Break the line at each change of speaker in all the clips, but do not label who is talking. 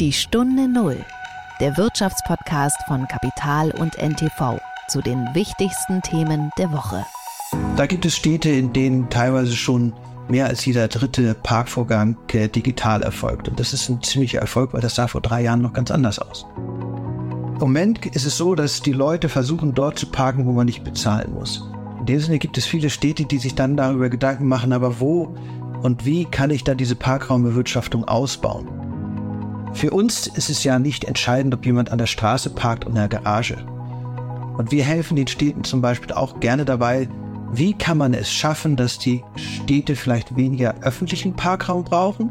Die Stunde Null, der Wirtschaftspodcast von Kapital und NTV zu den wichtigsten Themen der Woche.
Da gibt es Städte, in denen teilweise schon mehr als jeder dritte Parkvorgang äh, digital erfolgt. Und das ist ein ziemlicher Erfolg, weil das sah vor drei Jahren noch ganz anders aus. Im Moment ist es so, dass die Leute versuchen, dort zu parken, wo man nicht bezahlen muss. In dem Sinne gibt es viele Städte, die sich dann darüber Gedanken machen, aber wo und wie kann ich dann diese Parkraumbewirtschaftung ausbauen? Für uns ist es ja nicht entscheidend, ob jemand an der Straße parkt oder in der Garage. Und wir helfen den Städten zum Beispiel auch gerne dabei, wie kann man es schaffen, dass die Städte vielleicht weniger öffentlichen Parkraum brauchen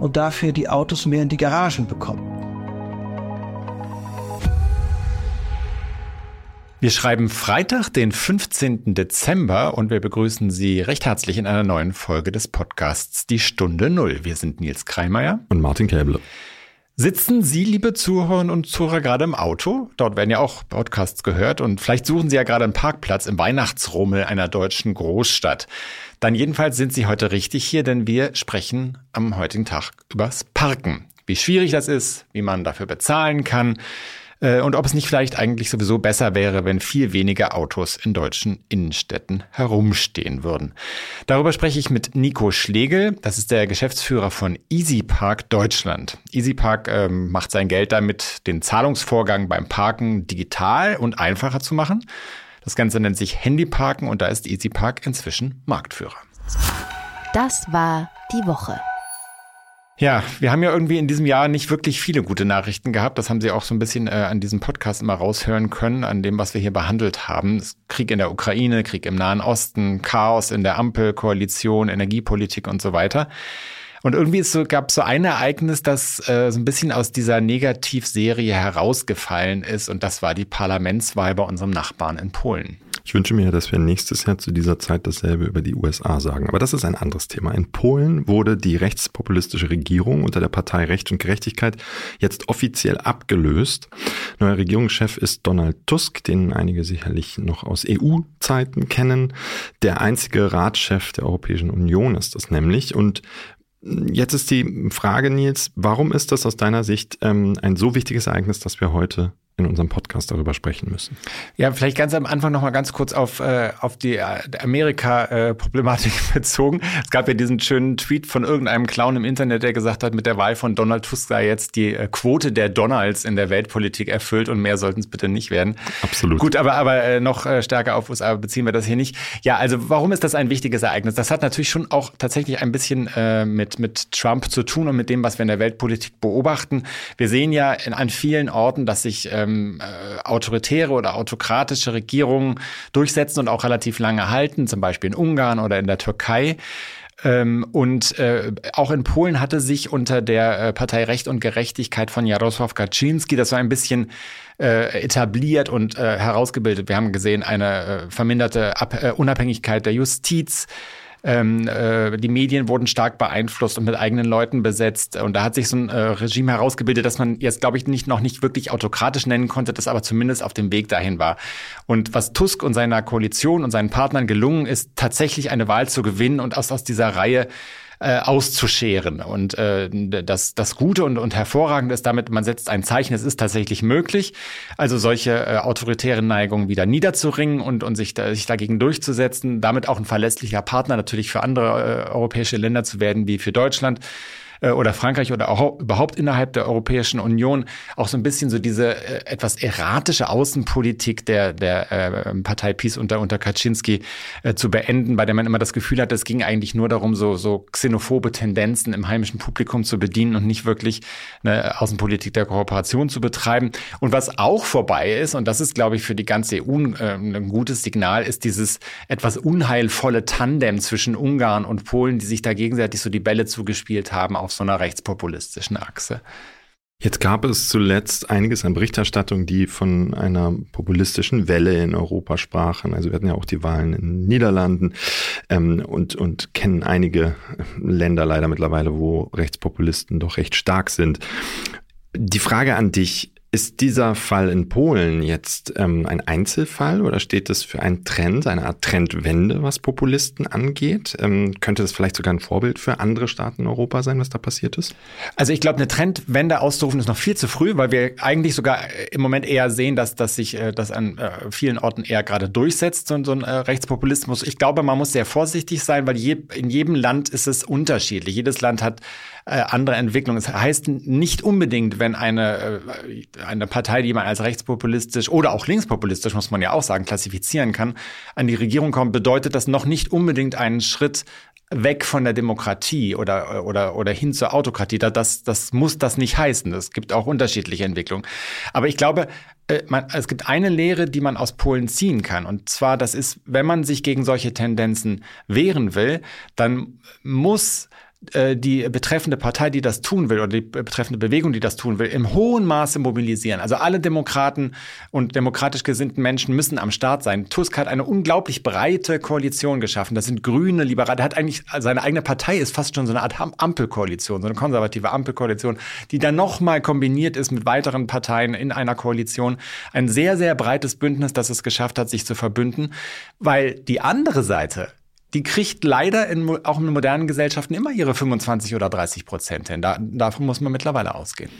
und dafür die Autos mehr in die Garagen bekommen.
Wir schreiben Freitag, den 15. Dezember und wir begrüßen Sie recht herzlich in einer neuen Folge des Podcasts Die Stunde Null. Wir sind Nils Kreimeier
und Martin Käble.
Sitzen Sie, liebe Zuhörerinnen und Zuhörer, gerade im Auto? Dort werden ja auch Podcasts gehört und vielleicht suchen Sie ja gerade einen Parkplatz im Weihnachtsrummel einer deutschen Großstadt. Dann jedenfalls sind Sie heute richtig hier, denn wir sprechen am heutigen Tag übers Parken. Wie schwierig das ist, wie man dafür bezahlen kann, und ob es nicht vielleicht eigentlich sowieso besser wäre, wenn viel weniger Autos in deutschen Innenstädten herumstehen würden. Darüber spreche ich mit Nico Schlegel. Das ist der Geschäftsführer von EasyPark Deutschland. EasyPark ähm, macht sein Geld damit, den Zahlungsvorgang beim Parken digital und einfacher zu machen. Das Ganze nennt sich Handyparken und da ist EasyPark inzwischen Marktführer.
Das war die Woche.
Ja, wir haben ja irgendwie in diesem Jahr nicht wirklich viele gute Nachrichten gehabt. Das haben Sie auch so ein bisschen äh, an diesem Podcast immer raushören können, an dem, was wir hier behandelt haben. Krieg in der Ukraine, Krieg im Nahen Osten, Chaos in der Ampelkoalition, Energiepolitik und so weiter. Und irgendwie so, gab es so ein Ereignis, das äh, so ein bisschen aus dieser Negativserie herausgefallen ist. Und das war die Parlamentswahl bei unserem Nachbarn in Polen.
Ich wünsche mir, dass wir nächstes Jahr zu dieser Zeit dasselbe über die USA sagen. Aber das ist ein anderes Thema. In Polen wurde die rechtspopulistische Regierung unter der Partei Recht und Gerechtigkeit jetzt offiziell abgelöst. Neuer Regierungschef ist Donald Tusk, den einige sicherlich noch aus EU-Zeiten kennen. Der einzige Ratschef der Europäischen Union ist das nämlich. Und Jetzt ist die Frage, Nils, warum ist das aus deiner Sicht ähm, ein so wichtiges Ereignis, dass wir heute in unserem Podcast darüber sprechen müssen.
Ja, vielleicht ganz am Anfang noch mal ganz kurz auf, äh, auf die äh, Amerika-Problematik bezogen. Es gab ja diesen schönen Tweet von irgendeinem Clown im Internet, der gesagt hat, mit der Wahl von Donald Tusk sei jetzt die äh, Quote der Donalds in der Weltpolitik erfüllt und mehr sollten es bitte nicht werden.
Absolut.
Gut, aber, aber äh, noch stärker auf USA beziehen wir das hier nicht. Ja, also warum ist das ein wichtiges Ereignis? Das hat natürlich schon auch tatsächlich ein bisschen äh, mit, mit Trump zu tun und mit dem, was wir in der Weltpolitik beobachten. Wir sehen ja in, an vielen Orten, dass sich äh, ähm, äh, autoritäre oder autokratische Regierungen durchsetzen und auch relativ lange halten, zum Beispiel in Ungarn oder in der Türkei. Ähm, und äh, auch in Polen hatte sich unter der äh, Partei Recht und Gerechtigkeit von Jarosław Kaczynski das so ein bisschen äh, etabliert und herausgebildet. Wir haben gesehen, eine verminderte Ab Unabhängigkeit der Justiz, ähm, äh, die Medien wurden stark beeinflusst und mit eigenen Leuten besetzt. Und da hat sich so ein äh, Regime herausgebildet, das man jetzt, glaube ich, nicht, noch nicht wirklich autokratisch nennen konnte, das aber zumindest auf dem Weg dahin war. Und was Tusk und seiner Koalition und seinen Partnern gelungen ist, tatsächlich eine Wahl zu gewinnen und aus, aus dieser Reihe äh, auszuscheren. Und äh, das, das Gute und, und Hervorragende ist damit, man setzt ein Zeichen, es ist tatsächlich möglich, also solche äh, autoritären Neigungen wieder niederzuringen und, und sich, da, sich dagegen durchzusetzen, damit auch ein verlässlicher Partner natürlich für andere äh, europäische Länder zu werden, wie für Deutschland äh, oder Frankreich oder auch überhaupt innerhalb der Europäischen Union auch so ein bisschen so diese äh, etwas erratische Außenpolitik der, der äh, Partei PiS unter, unter Kaczynski äh, zu beenden, bei der man immer das Gefühl hat, es ging eigentlich nur darum, so, so xenophobe Tendenzen im heimischen Publikum zu bedienen und nicht wirklich eine Außenpolitik der Kooperation zu betreiben. Und was auch vorbei ist, und das ist, glaube ich, für die ganze EU äh, ein gutes Signal, ist dieses etwas unheilvolle Tandem zwischen Ungarn und Polen, die sich da gegenseitig so die Bälle zugespielt haben auf so einer rechtspopulistischen Achse.
Jetzt gab es zuletzt einiges an Berichterstattung, die von einer populistischen Welle in Europa sprachen. Also wir hatten ja auch die Wahlen in den Niederlanden ähm, und, und kennen einige Länder leider mittlerweile, wo Rechtspopulisten doch recht stark sind. Die Frage an dich, Ist dieser Fall in Polen jetzt ähm, ein Einzelfall oder steht es für einen Trend, eine Art Trendwende, was Populisten angeht? Ähm, könnte das vielleicht sogar ein Vorbild für andere Staaten in Europa sein, was da passiert ist?
Also ich glaube, eine Trendwende auszurufen ist noch viel zu früh, weil wir eigentlich sogar äh, im Moment eher sehen, dass, dass sich äh, das an äh, vielen Orten eher gerade durchsetzt, so, so ein äh, Rechtspopulismus. Ich glaube, man muss sehr vorsichtig sein, weil je, in jedem Land ist es unterschiedlich. Jedes Land hat äh, andere Entwicklungen. Es heißt nicht unbedingt, wenn eine, äh, eine Partei, die man als rechtspopulistisch oder auch linkspopulistisch, muss man ja auch sagen, klassifizieren kann, an die Regierung kommt, bedeutet das noch nicht unbedingt einen Schritt weg von der Demokratie oder, oder, oder hin zur Autokratie. Das, das muss das nicht heißen. Es gibt auch unterschiedliche Entwicklungen. Aber ich glaube, äh, man, es gibt eine Lehre, die man aus Polen ziehen kann. Und zwar, das ist, wenn man sich gegen solche Tendenzen wehren will, dann muss äh, die betreffende Partei, die das tun will, oder die betreffende Bewegung, die das tun will, im hohen Maße mobilisieren. Also alle Demokraten und demokratisch gesinnten Menschen müssen am Start sein. Tusk hat eine unglaublich breite Koalition geschaffen. Das sind Grüne, Liberale. Er hat eigentlich, seine eigene Partei ist fast schon so eine Art Ampelkoalition, so eine konservative Ampelkoalition, die dann nochmal kombiniert ist mit weiteren Parteien in einer Koalition. Ein sehr, sehr breites Bündnis, das es geschafft hat, sich zu verbünden, weil die andere Seite, die kriegt leider in, auch in modernen Gesellschaften immer ihre 25 oder 30 Prozent hin. Da, davon muss man mittlerweile ausgehen.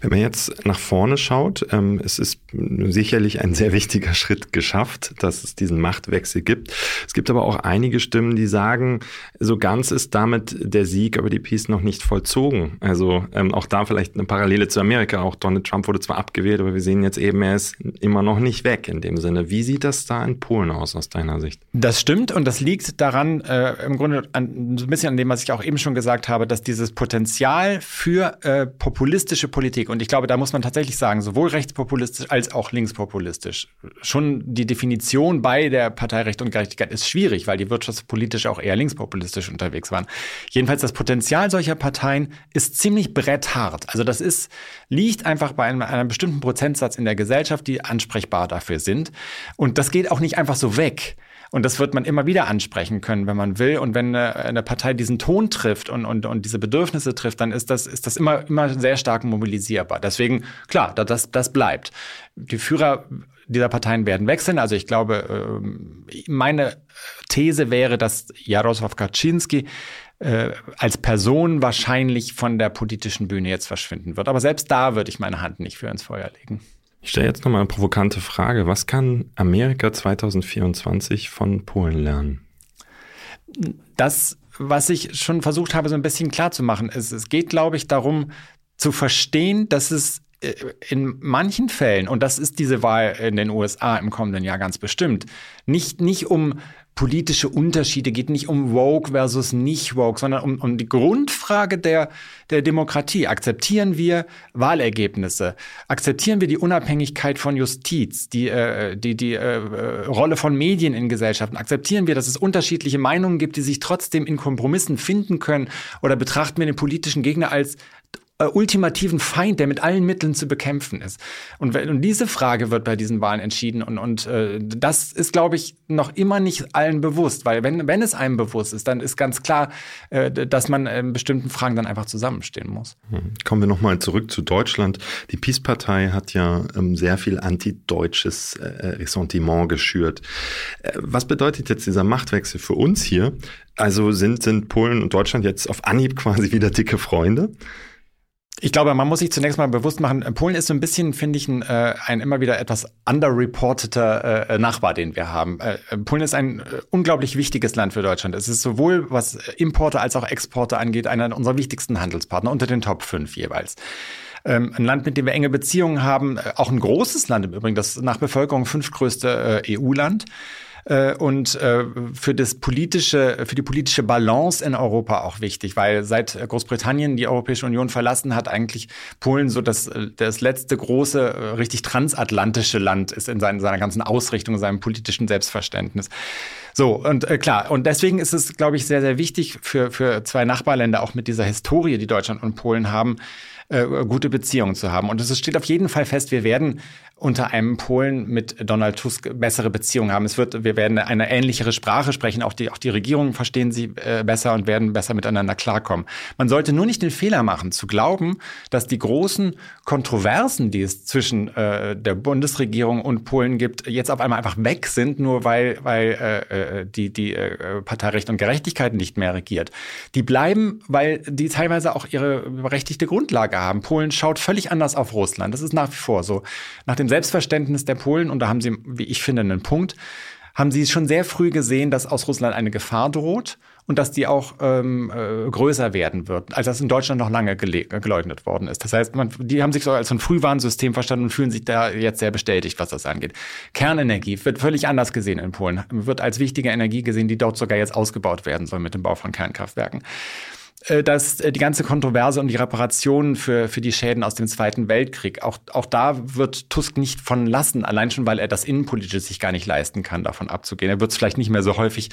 Wenn man jetzt nach vorne schaut, ähm, es ist sicherlich ein sehr wichtiger Schritt geschafft, dass es diesen Machtwechsel gibt. Es gibt aber auch einige Stimmen, die sagen, so ganz ist damit der Sieg über die Peace noch nicht vollzogen. Also ähm, auch da vielleicht eine Parallele zu Amerika. Auch Donald Trump wurde zwar abgewählt, aber wir sehen jetzt eben, er ist immer noch nicht weg in dem Sinne. Wie sieht das da in Polen aus aus deiner Sicht?
Das stimmt und das liegt daran, daran, äh, im Grunde an, so ein bisschen an dem, was ich auch eben schon gesagt habe, dass dieses Potenzial für äh, populistische Politik, und ich glaube, da muss man tatsächlich sagen, sowohl rechtspopulistisch als auch linkspopulistisch, schon die Definition bei der Partei Recht und Gerechtigkeit ist schwierig, weil die wirtschaftspolitisch auch eher linkspopulistisch unterwegs waren. Jedenfalls das Potenzial solcher Parteien ist ziemlich bretthart. Also das ist, liegt einfach bei einem, einem bestimmten Prozentsatz in der Gesellschaft, die ansprechbar dafür sind. Und das geht auch nicht einfach so weg. Und das wird man immer wieder ansprechen können, wenn man will. Und wenn eine, eine Partei diesen Ton trifft und, und, und diese Bedürfnisse trifft, dann ist das, ist das immer, immer sehr stark mobilisierbar. Deswegen, klar, das, das bleibt. Die Führer dieser Parteien werden wechseln. Also ich glaube, ähm, meine These wäre, dass Jarosław Kaczynski äh, als Person wahrscheinlich von der politischen Bühne jetzt verschwinden wird. Aber selbst da würde ich meine Hand nicht für ins Feuer legen.
Ich stelle jetzt nochmal eine provokante Frage. Was kann Amerika 2024 von Polen lernen?
Das, was ich schon versucht habe, so ein bisschen klar zu machen, ist, es geht, glaube ich, darum zu verstehen, dass es äh, in manchen Fällen, und das ist diese Wahl in den USA im kommenden Jahr ganz bestimmt, nicht, nicht um politische Unterschiede, geht nicht um Woke versus nicht Woke, sondern um, um die Grundfrage der, der Demokratie. Akzeptieren wir Wahlergebnisse? Akzeptieren wir die Unabhängigkeit von Justiz, die, äh, die, die äh, Rolle von Medien in Gesellschaften? Akzeptieren wir, dass es unterschiedliche Meinungen gibt, die sich trotzdem in Kompromissen finden können? Oder betrachten wir den politischen Gegner als äh, ultimativen Feind, der mit allen Mitteln zu bekämpfen ist. Und, und diese Frage wird bei diesen Wahlen entschieden. Und, und äh, das ist, glaube ich, noch immer nicht allen bewusst, weil wenn, wenn es einem bewusst ist, dann ist ganz klar, äh, dass man in bestimmten Fragen dann einfach zusammenstehen muss.
Hm. Kommen wir nochmal zurück zu Deutschland. Die Peace-Partei hat ja ähm, sehr viel antideutsches äh, Ressentiment geschürt. Äh, was bedeutet jetzt dieser Machtwechsel für uns hier? Also sind, sind Polen und Deutschland jetzt auf Anhieb quasi wieder dicke Freunde?
Ich glaube, man muss sich zunächst mal bewusst machen, Polen ist so ein bisschen, finde ich, ein, äh, ein immer wieder etwas underreporteter äh, Nachbar, den wir haben. Äh, Polen ist ein äh, unglaublich wichtiges Land für Deutschland. Es ist sowohl, was Importe als auch Exporte angeht, einer unserer wichtigsten Handelspartner, unter den Top 5 jeweils ähm, ein Land, mit dem wir enge Beziehungen haben, äh, auch ein großes Land im Übrigen, das nach Bevölkerung fünftgrößte äh, EU-Land. Äh, und äh, für das politische, für die politische Balance in Europa auch wichtig, weil seit Großbritannien die Europäische Union verlassen hat, eigentlich Polen so das, das letzte große, richtig transatlantische Land ist in seiner, seiner ganzen Ausrichtung, seinem politischen Selbstverständnis. So, und äh, klar, und deswegen ist es, glaube ich, sehr, sehr wichtig für, für zwei Nachbarländer, auch mit dieser Historie, die Deutschland und Polen haben, äh, gute Beziehungen zu haben. Und es steht auf jeden Fall fest, wir werden unter einem Polen mit Donald Tusk bessere Beziehungen haben. Es wird, wir werden eine ähnlichere Sprache sprechen. Auch die, auch die Regierungen verstehen sie äh, besser und werden besser miteinander klarkommen. Man sollte nur nicht den Fehler machen, zu glauben, dass die großen Kontroversen, die es zwischen äh, der Bundesregierung und Polen gibt, jetzt auf einmal einfach weg sind, nur weil, weil äh, äh die, die äh, Partei Recht und Gerechtigkeit nicht mehr regiert. Die bleiben, weil die teilweise auch ihre berechtigte Grundlage haben. Polen schaut völlig anders auf Russland. Das ist nach wie vor so. Nach dem Selbstverständnis der Polen, und da haben sie, wie ich finde, einen Punkt, haben sie schon sehr früh gesehen, dass aus Russland eine Gefahr droht und dass die auch ähm, äh, größer werden wird, als das in Deutschland noch lange geleugnet worden ist. Das heißt, man, die haben sich so als ein Frühwarnsystem verstanden und fühlen sich da jetzt sehr bestätigt, was das angeht. Kernenergie wird völlig anders gesehen in Polen, wird als wichtige Energie gesehen, die dort sogar jetzt ausgebaut werden soll mit dem Bau von Kernkraftwerken. Äh, dass äh, die ganze Kontroverse und die Reparationen für, für die Schäden aus dem Zweiten Weltkrieg, auch, auch da wird Tusk nicht von lassen, allein schon, weil er das Innenpolitische sich gar nicht leisten kann, davon abzugehen. Er wird es vielleicht nicht mehr so häufig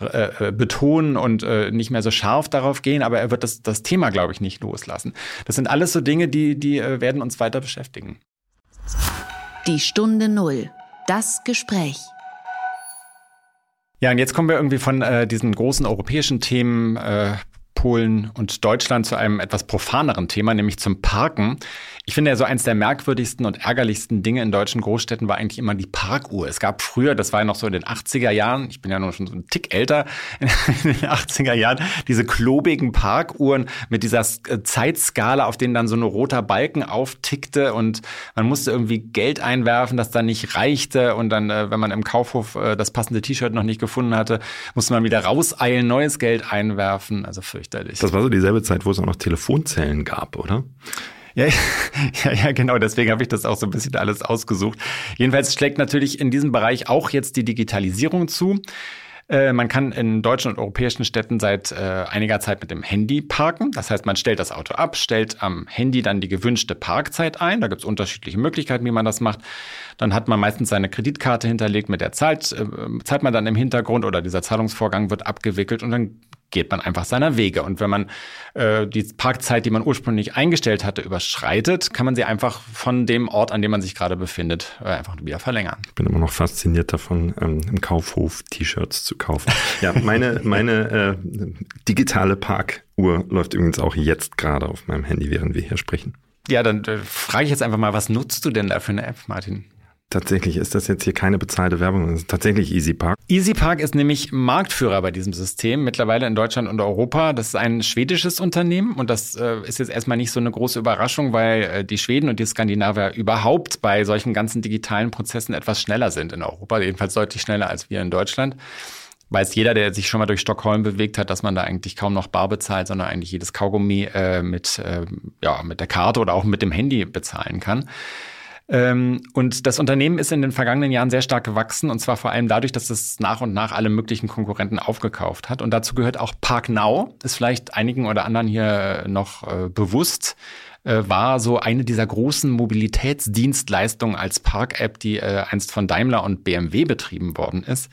äh, äh, betonen und äh, nicht mehr so scharf darauf gehen, aber er wird das, das Thema, glaube ich, nicht loslassen. Das sind alles so Dinge, die, die äh, werden uns weiter beschäftigen.
Die Stunde Null. Das Gespräch.
Ja, und jetzt kommen wir irgendwie von äh, diesen großen europäischen Themen, äh, Polen und Deutschland zu einem etwas profaneren Thema, nämlich zum Parken. Ich finde ja so eins der merkwürdigsten und ärgerlichsten Dinge in deutschen Großstädten war eigentlich immer die Parkuhr. Es gab früher, das war ja noch so in den 80er Jahren, ich bin ja noch schon so ein Tick älter, in den 80er Jahren, diese klobigen Parkuhren mit dieser äh, Zeitskala, auf denen dann so ein roter Balken auftickte und man musste irgendwie Geld einwerfen, das dann nicht reichte und dann, äh, wenn man im Kaufhof äh, das passende T-Shirt noch nicht gefunden hatte, musste man wieder rauseilen, neues Geld einwerfen. Also fürchterlich.
Das war so dieselbe Zeit, wo es auch noch Telefonzellen gab, oder?
Ja, ja, ja, genau. Deswegen habe ich das auch so ein bisschen alles ausgesucht. Jedenfalls schlägt natürlich in diesem Bereich auch jetzt die Digitalisierung zu. Äh, man kann in deutschen und europäischen Städten seit äh, einiger Zeit mit dem Handy parken. Das heißt, man stellt das Auto ab, stellt am Handy dann die gewünschte Parkzeit ein. Da gibt es unterschiedliche Möglichkeiten, wie man das macht. Dann hat man meistens seine Kreditkarte hinterlegt, mit der zahlt, äh, zahlt man dann im Hintergrund oder dieser Zahlungsvorgang wird abgewickelt und dann geht man einfach seiner Wege. Und wenn man äh, die Parkzeit, die man ursprünglich eingestellt hatte, überschreitet, kann man sie einfach von dem Ort, an dem man sich gerade befindet, äh, einfach wieder verlängern.
Ich bin immer noch fasziniert davon, ähm, im Kaufhof T-Shirts zu kaufen. ja, meine, meine äh, digitale Parkuhr läuft übrigens auch jetzt gerade auf meinem Handy, während wir hier sprechen.
Ja, dann äh, frage ich jetzt einfach mal, was nutzt du denn da für eine App, Martin?
Tatsächlich ist das jetzt hier keine bezahlte Werbung, das ist tatsächlich EasyPark.
EasyPark ist nämlich Marktführer bei diesem System, mittlerweile in Deutschland und Europa. Das ist ein schwedisches Unternehmen und das äh, ist jetzt erstmal nicht so eine große Überraschung, weil äh, die Schweden und die Skandinavier überhaupt bei solchen ganzen digitalen Prozessen etwas schneller sind in Europa, jedenfalls deutlich schneller als wir in Deutschland weiß jeder, der sich schon mal durch Stockholm bewegt hat, dass man da eigentlich kaum noch bar bezahlt, sondern eigentlich jedes Kaugummi äh, mit, äh, ja, mit der Karte oder auch mit dem Handy bezahlen kann. Ähm, und das Unternehmen ist in den vergangenen Jahren sehr stark gewachsen und zwar vor allem dadurch, dass es nach und nach alle möglichen Konkurrenten aufgekauft hat. Und dazu gehört auch ParkNow, ist vielleicht einigen oder anderen hier noch äh, bewusst äh, war so eine dieser großen Mobilitätsdienstleistungen als Park-App, die äh, einst von Daimler und BMW betrieben worden ist.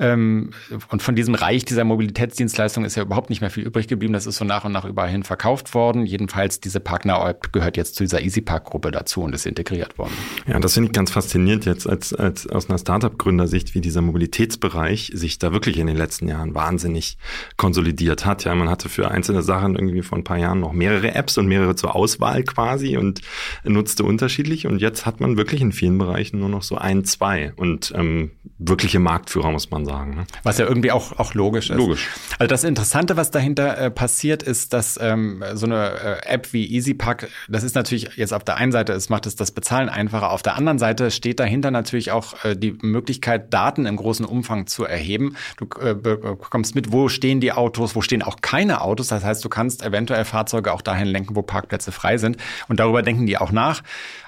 Ähm, und von diesem Reich dieser Mobilitätsdienstleistung ist ja überhaupt nicht mehr viel übrig geblieben. Das ist so nach und nach überall hin verkauft worden. Jedenfalls diese Partner-App gehört jetzt zu dieser EasyPark-Gruppe dazu und ist integriert worden.
Ja, das finde ich ganz faszinierend jetzt als, als aus einer Startup-Gründersicht, wie dieser Mobilitätsbereich sich da wirklich in den letzten Jahren wahnsinnig konsolidiert hat. Ja, man hatte für einzelne Sachen irgendwie vor ein paar Jahren noch mehrere Apps und mehrere zur Auswahl quasi und nutzte unterschiedlich. Und jetzt hat man wirklich in vielen Bereichen nur noch so ein, zwei und ähm, wirkliche Marktführer, muss man sagen sagen. Ne?
Was ja irgendwie auch, auch logisch ist.
Logisch.
Also das Interessante, was dahinter äh, passiert, ist, dass ähm, so eine äh, App wie EasyPack, das ist natürlich jetzt auf der einen Seite, es macht es das Bezahlen einfacher. Auf der anderen Seite steht dahinter natürlich auch äh, die Möglichkeit, Daten im großen Umfang zu erheben. Du äh, bekommst mit, wo stehen die Autos, wo stehen auch keine Autos. Das heißt, du kannst eventuell Fahrzeuge auch dahin lenken, wo Parkplätze frei sind. Und darüber denken die auch nach.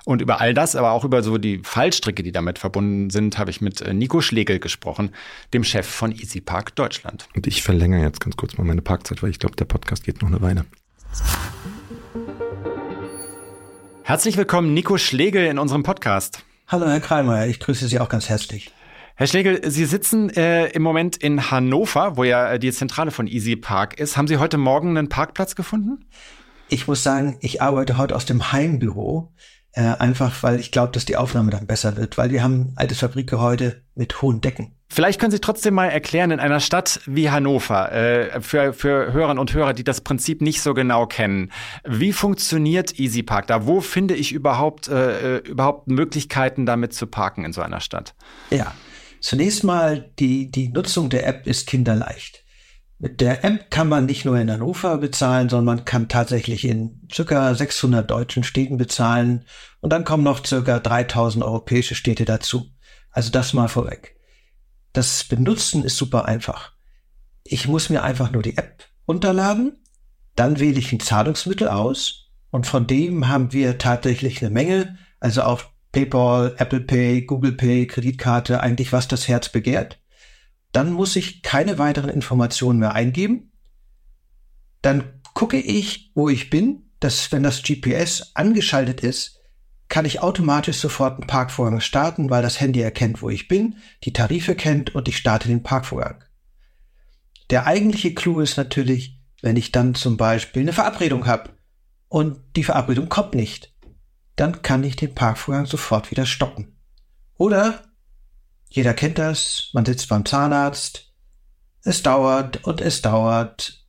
Und über all das, aber auch über so die Fallstricke, die damit verbunden sind, habe ich mit äh, Nico Schlegel gesprochen, dem Chef von EasyPark Deutschland.
Und ich verlängere jetzt ganz kurz mal meine Parkzeit, weil ich glaube, der Podcast geht noch eine Weile.
Herzlich willkommen, Nico Schlegel, in unserem Podcast.
Hallo, Herr Kreimer, ich grüße Sie auch ganz herzlich.
Herr Schlegel, Sie sitzen äh, im Moment in Hannover, wo ja äh, die Zentrale von Easy Park ist. Haben Sie heute Morgen einen Parkplatz gefunden?
Ich muss sagen, ich arbeite heute aus dem Heimbüro, äh, einfach weil ich glaube, dass die Aufnahme dann besser wird, weil wir haben ein altes Fabrikgehäuse mit hohen Decken.
Vielleicht können Sie trotzdem mal erklären, in einer Stadt wie Hannover, äh, für, für Hörerinnen und Hörer, die das Prinzip nicht so genau kennen, wie funktioniert EasyPark da? Wo finde ich überhaupt, äh, überhaupt Möglichkeiten, damit zu parken in so einer Stadt?
Ja, zunächst mal, die, die Nutzung der App ist kinderleicht. Mit der App kann man nicht nur in Hannover bezahlen, sondern man kann tatsächlich in circa 600 deutschen Städten bezahlen und dann kommen noch circa 3000 europäische Städte dazu. Also das mal vorweg. Das Benutzen ist super einfach. Ich muss mir einfach nur die App runterladen, dann wähle ich ein Zahlungsmittel aus und von dem haben wir tatsächlich eine Menge, also auch PayPal, Apple Pay, Google Pay, Kreditkarte, eigentlich was das Herz begehrt. Dann muss ich keine weiteren Informationen mehr eingeben. Dann gucke ich, wo ich bin, dass wenn das GPS angeschaltet ist, kann ich automatisch sofort einen Parkvorgang starten, weil das Handy erkennt, wo ich bin, die Tarife kennt und ich starte den Parkvorgang. Der eigentliche Clou ist natürlich, wenn ich dann zum Beispiel eine Verabredung habe und die Verabredung kommt nicht, dann kann ich den Parkvorgang sofort wieder stoppen. Oder, jeder kennt das, man sitzt beim Zahnarzt, es dauert und es dauert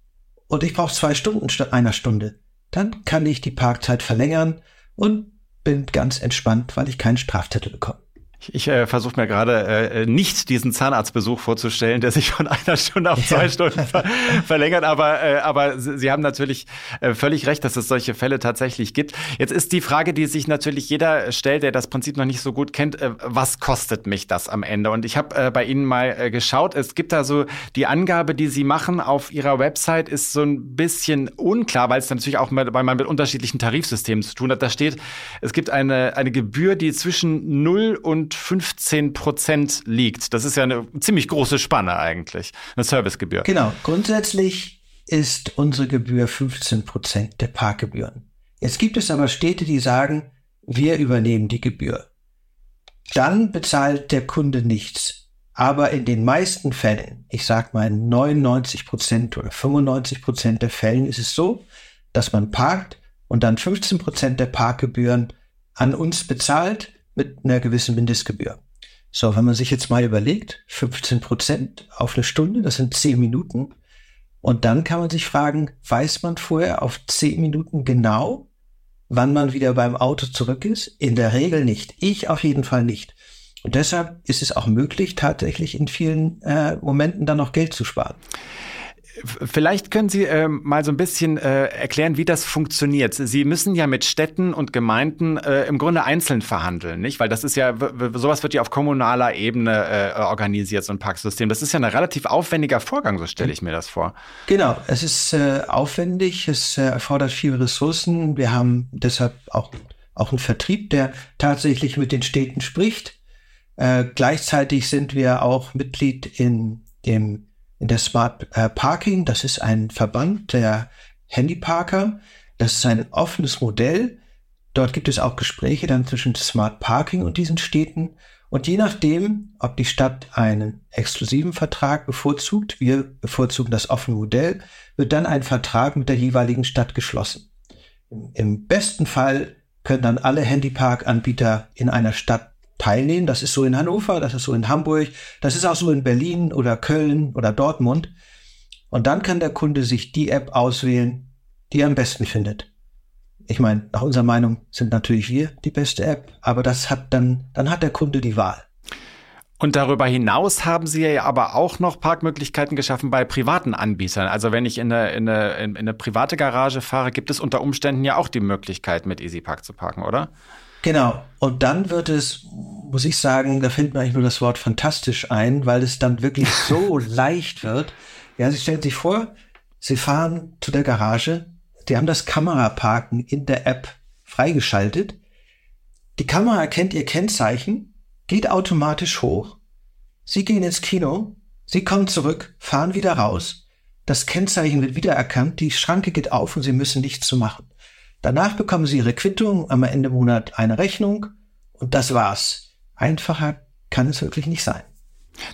und ich brauche zwei Stunden statt einer Stunde. Dann kann ich die Parkzeit verlängern und bin ganz entspannt, weil ich keinen Straftitel bekomme.
Ich äh, versuche mir gerade äh, nicht diesen Zahnarztbesuch vorzustellen, der sich von einer Stunde auf zwei ja. Stunden ver verlängert. Aber, äh, aber Sie haben natürlich äh, völlig recht, dass es solche Fälle tatsächlich gibt. Jetzt ist die Frage, die sich natürlich jeder stellt, der das Prinzip noch nicht so gut kennt, äh, was kostet mich das am Ende? Und ich habe äh, bei Ihnen mal äh, geschaut, es gibt da so die Angabe, die Sie machen auf Ihrer Website, ist so ein bisschen unklar, weil es natürlich auch mit, weil man mit unterschiedlichen Tarifsystemen zu tun hat. Da steht, es gibt eine, eine Gebühr, die zwischen 0 und 15 Prozent liegt. Das ist ja eine ziemlich große Spanne eigentlich, eine Servicegebühr.
Genau. Grundsätzlich ist unsere Gebühr 15 Prozent der Parkgebühren. Jetzt gibt es aber Städte, die sagen, wir übernehmen die Gebühr. Dann bezahlt der Kunde nichts. Aber in den meisten Fällen, ich sag mal 99 Prozent oder 95 Prozent der Fällen ist es so, dass man parkt und dann 15 Prozent der Parkgebühren an uns bezahlt mit einer gewissen Mindestgebühr. So, wenn man sich jetzt mal überlegt, 15 Prozent auf eine Stunde, das sind 10 Minuten. Und dann kann man sich fragen, weiß man vorher auf 10 Minuten genau, wann man wieder beim Auto zurück ist? In der Regel nicht. Ich auf jeden Fall nicht. Und deshalb ist es auch möglich, tatsächlich in vielen äh, Momenten dann noch Geld zu sparen.
Vielleicht können Sie äh, mal so ein bisschen äh, erklären, wie das funktioniert. Sie müssen ja mit Städten und Gemeinden äh, im Grunde einzeln verhandeln, nicht? Weil das ist ja, sowas wird ja auf kommunaler Ebene äh, organisiert, so ein Parksystem. Das ist ja ein relativ aufwendiger Vorgang, so stelle ich mir das vor.
Genau, es ist äh, aufwendig, es äh, erfordert viele Ressourcen. Wir haben deshalb auch, auch einen Vertrieb, der tatsächlich mit den Städten spricht. Gleichzeitig sind wir auch Mitglied in dem in der Smart Parking. Das ist ein Verband der Handyparker. Das ist ein offenes Modell. Dort gibt es auch Gespräche dann zwischen Smart Parking und diesen Städten. Und je nachdem, ob die Stadt einen exklusiven Vertrag bevorzugt, wir bevorzugen das offene Modell, wird dann ein Vertrag mit der jeweiligen Stadt geschlossen. Im besten Fall können dann alle Handypark-Anbieter in einer Stadt teilnehmen. Das ist so in Hannover, das ist so in Hamburg, das ist auch so in Berlin oder Köln oder Dortmund. Und dann kann der Kunde sich die App auswählen, die er am besten findet. Ich meine, nach unserer Meinung sind natürlich wir die beste App, aber das hat dann, dann hat der Kunde die Wahl.
Und darüber hinaus haben Sie ja aber auch noch Parkmöglichkeiten geschaffen bei privaten Anbietern. Also wenn ich in eine, in eine, in eine private Garage fahre, gibt es unter Umständen ja auch die Möglichkeit, mit EasyPark zu parken, oder?
Genau. Und dann wird es, muss ich sagen, da fällt mir eigentlich nur das Wort fantastisch ein, weil es dann wirklich so leicht wird. Ja, Sie stellen sich vor, Sie fahren zu der Garage, die haben das Kameraparken in der App freigeschaltet. Die Kamera erkennt Ihr Kennzeichen, geht automatisch hoch. Sie gehen ins Kino, Sie kommen zurück, fahren wieder raus. Das Kennzeichen wird wiedererkannt, die Schranke geht auf und Sie müssen nichts zu machen. Danach bekommen Sie Ihre Quittung, am Ende Monat eine Rechnung und das war's. Einfacher kann es wirklich nicht sein.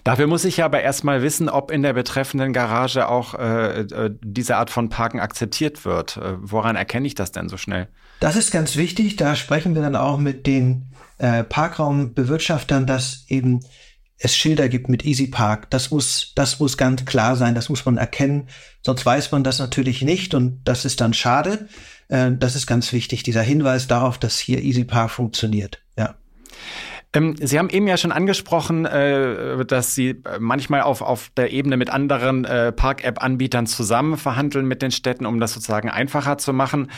Dafür muss ich ja aber erstmal wissen, ob in der betreffenden Garage auch äh, äh, diese Art von Parken akzeptiert wird. Äh, woran erkenne ich das denn so schnell?
Das ist ganz wichtig. Da sprechen wir dann auch mit den äh, Parkraumbewirtschaftern, dass eben es Schilder gibt mit Easy Park. Das muss, das muss ganz klar sein. Das muss man erkennen. Sonst weiß man das natürlich nicht und das ist dann schade. Äh, das ist ganz wichtig. Dieser Hinweis darauf, dass hier Easy Park funktioniert. Ja.
Ähm, Sie haben eben ja schon angesprochen, äh, dass Sie äh, manchmal auf, auf der Ebene mit anderen Park-App-Anbietern zusammen verhandeln mit den Städten, um das sozusagen einfacher zu machen.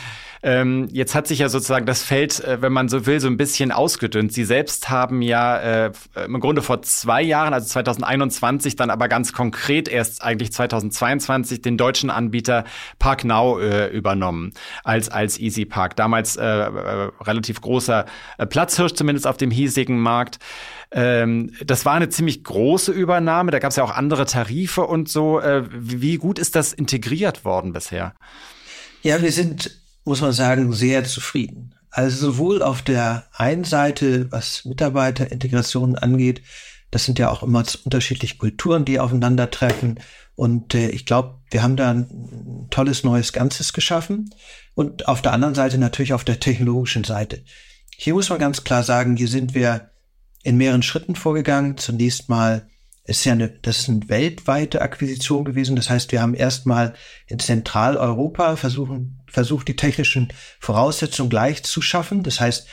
Ähm, jetzt hat sich ja sozusagen das Feld, äh, wenn man so will, so ein bisschen ausgedünnt. Sie selbst haben ja äh, im Grunde vor zwei Jahren, also 2021, dann aber ganz konkret erst eigentlich 2022 den deutschen Anbieter ParkNow äh, übernommen als, als Easy Park. Damals äh, äh, relativ großer äh, Platzhirsch zumindest auf dem hiesigen Markt. Ähm, das war eine ziemlich große Übernahme. Da gab es ja auch andere Tarife und so. Wie gut ist das integriert worden bisher?
Ja, wir sind muss man sagen, sehr zufrieden. Also sowohl auf der einen Seite, was Mitarbeiterintegration angeht, das sind ja auch immer unterschiedliche Kulturen, die aufeinandertreffen. Und äh, ich glaube, wir haben da ein tolles neues Ganzes geschaffen. Und auf der anderen Seite natürlich auf der technologischen Seite. Hier muss man ganz klar sagen, hier sind wir in mehreren Schritten vorgegangen. Zunächst mal ist ja eine, das ist eine weltweite Akquisition gewesen. Das heißt, wir haben erstmal in Zentraleuropa versuchen, versucht, die technischen Voraussetzungen gleich zu schaffen. Das heißt,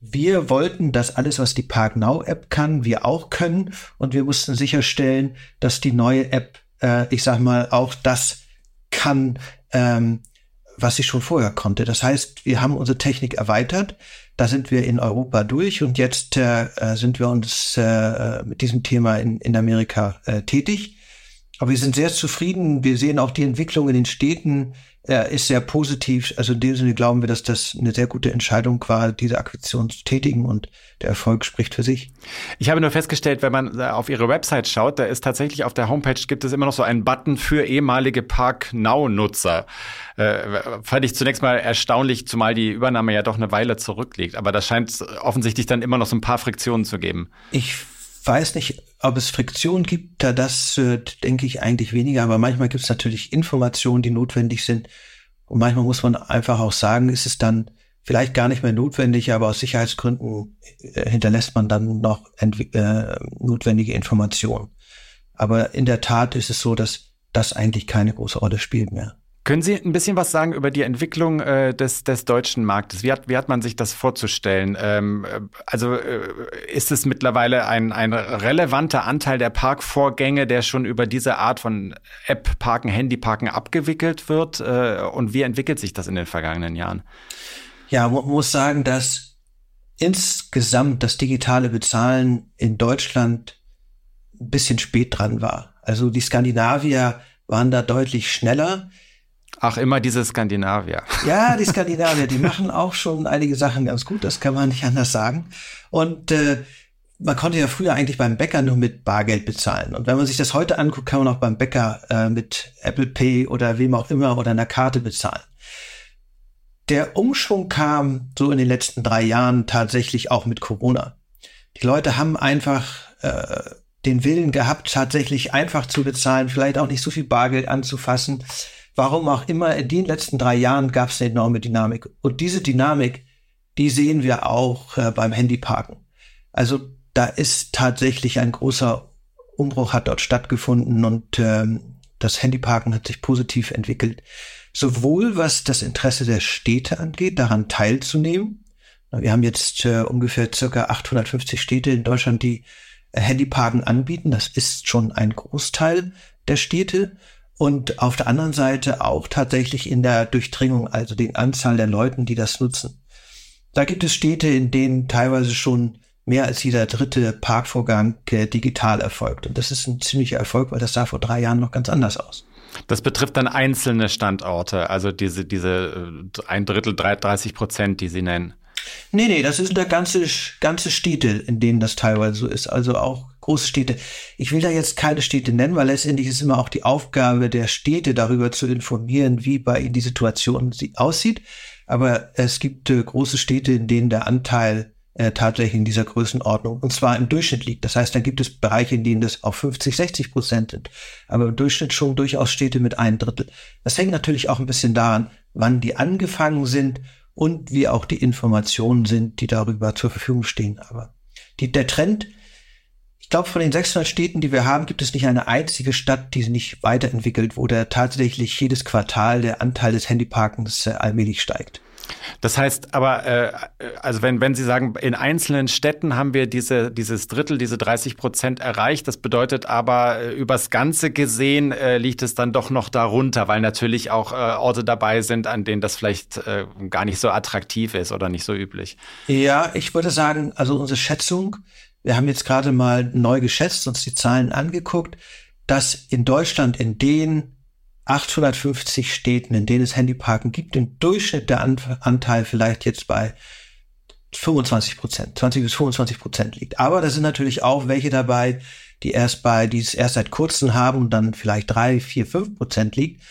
wir wollten, dass alles, was die ParkNow-App kann, wir auch können. Und wir mussten sicherstellen, dass die neue App, äh, ich sag mal, auch das kann, ähm, was sie schon vorher konnte. Das heißt, wir haben unsere Technik erweitert. Da sind wir in Europa durch und jetzt äh, äh, sind wir uns äh, mit diesem Thema in, in Amerika äh, tätig. Aber wir sind sehr zufrieden. Wir sehen auch die Entwicklung in den Städten äh, ist sehr positiv. Also in dem Sinne glauben wir, dass das eine sehr gute Entscheidung war, diese Akquisition zu tätigen und der Erfolg spricht für sich.
Ich habe nur festgestellt, wenn man auf Ihre Website schaut, da ist tatsächlich auf der Homepage gibt es immer noch so einen Button für ehemalige Park Now Nutzer. Äh, fand ich zunächst mal erstaunlich, zumal die Übernahme ja doch eine Weile zurückliegt. Aber das scheint offensichtlich dann immer noch so ein paar Friktionen zu geben.
Ich weiß nicht, ob es Friktion gibt, da das äh, denke ich eigentlich weniger, aber manchmal gibt es natürlich Informationen, die notwendig sind. Und manchmal muss man einfach auch sagen, ist es dann vielleicht gar nicht mehr notwendig, aber aus Sicherheitsgründen äh, hinterlässt man dann noch äh, notwendige Informationen. Aber in der Tat ist es so, dass das eigentlich keine große Rolle spielt mehr.
Können Sie ein bisschen was sagen über die Entwicklung äh, des, des deutschen Marktes? Wie hat, wie hat man sich das vorzustellen? Ähm, äh, also äh, ist es mittlerweile ein, ein relevanter Anteil der Parkvorgänge, der schon über diese Art von App-Parken, Handy-Parken abgewickelt wird? Äh, und wie entwickelt sich das in den vergangenen Jahren?
Ja, man muss sagen, dass insgesamt das digitale Bezahlen in Deutschland ein bisschen spät dran war. Also die Skandinavier waren da deutlich schneller.
Ach, immer diese Skandinavier.
Ja, die Skandinavier, die machen auch schon einige Sachen ganz gut, das kann man nicht anders sagen. Und äh, man konnte ja früher eigentlich beim Bäcker nur mit Bargeld bezahlen. Und wenn man sich das heute anguckt, kann man auch beim Bäcker äh, mit Apple Pay oder wem auch immer oder einer Karte bezahlen. Der Umschwung kam so in den letzten drei Jahren tatsächlich auch mit Corona. Die Leute haben einfach äh, den Willen gehabt, tatsächlich einfach zu bezahlen, vielleicht auch nicht so viel Bargeld anzufassen. Warum auch immer, in den letzten drei Jahren gab es eine enorme Dynamik. Und diese Dynamik, die sehen wir auch äh, beim Handyparken. Also da ist tatsächlich ein großer Umbruch hat dort stattgefunden und ähm, das Handyparken hat sich positiv entwickelt. Sowohl was das Interesse der Städte angeht, daran teilzunehmen. Wir haben jetzt äh, ungefähr circa 850 Städte in Deutschland, die äh, Handyparken anbieten. Das ist schon ein Großteil der Städte und auf der anderen Seite auch tatsächlich in der Durchdringung, also die Anzahl der Leuten, die das nutzen. Da gibt es Städte, in denen teilweise schon mehr als jeder dritte Parkvorgang äh, digital erfolgt. Und das ist ein ziemlicher Erfolg, weil das sah vor drei Jahren noch ganz anders aus.
Das betrifft dann einzelne Standorte, also diese, diese äh, ein Drittel, 30 Prozent, die Sie nennen.
Nee, nee, das sind da ganze, ganze Städte, in denen das teilweise so ist. Also auch große Städte. Ich will da jetzt keine Städte nennen, weil letztendlich ist immer auch die Aufgabe der Städte, darüber zu informieren, wie bei ihnen die Situation aussieht. Aber es gibt äh, große Städte, in denen der Anteil äh, tatsächlich in dieser Größenordnung und zwar im Durchschnitt liegt. Das heißt, dann gibt es Bereiche, in denen das auf 50, 60 Prozent sind, aber im Durchschnitt schon durchaus Städte mit ein Drittel. Das hängt natürlich auch ein bisschen daran, wann die angefangen sind und wie auch die Informationen sind, die darüber zur Verfügung stehen. Aber die, der Trend, glaube, von den 600 Städten, die wir haben, gibt es nicht eine einzige Stadt, die sich nicht weiterentwickelt, wo der tatsächlich jedes Quartal der Anteil des Handyparkens äh, allmählich steigt.
Das heißt aber, äh, also wenn, wenn Sie sagen, in einzelnen Städten haben wir diese, dieses Drittel, diese 30 Prozent erreicht, das bedeutet aber, äh, übers Ganze gesehen äh, liegt es dann doch noch darunter, weil natürlich auch äh, Orte dabei sind, an denen das vielleicht äh, gar nicht so attraktiv ist oder nicht so üblich.
Ja, ich würde sagen, also unsere Schätzung, wir haben jetzt gerade mal neu geschätzt, uns die Zahlen angeguckt, dass in Deutschland in den 850 Städten, in denen es Handyparken gibt, im Durchschnitt der Anteil vielleicht jetzt bei 25 Prozent, 20 bis 25 Prozent liegt. Aber da sind natürlich auch welche dabei, die erst bei, die es erst seit kurzem haben und dann vielleicht drei, vier, fünf Prozent liegt.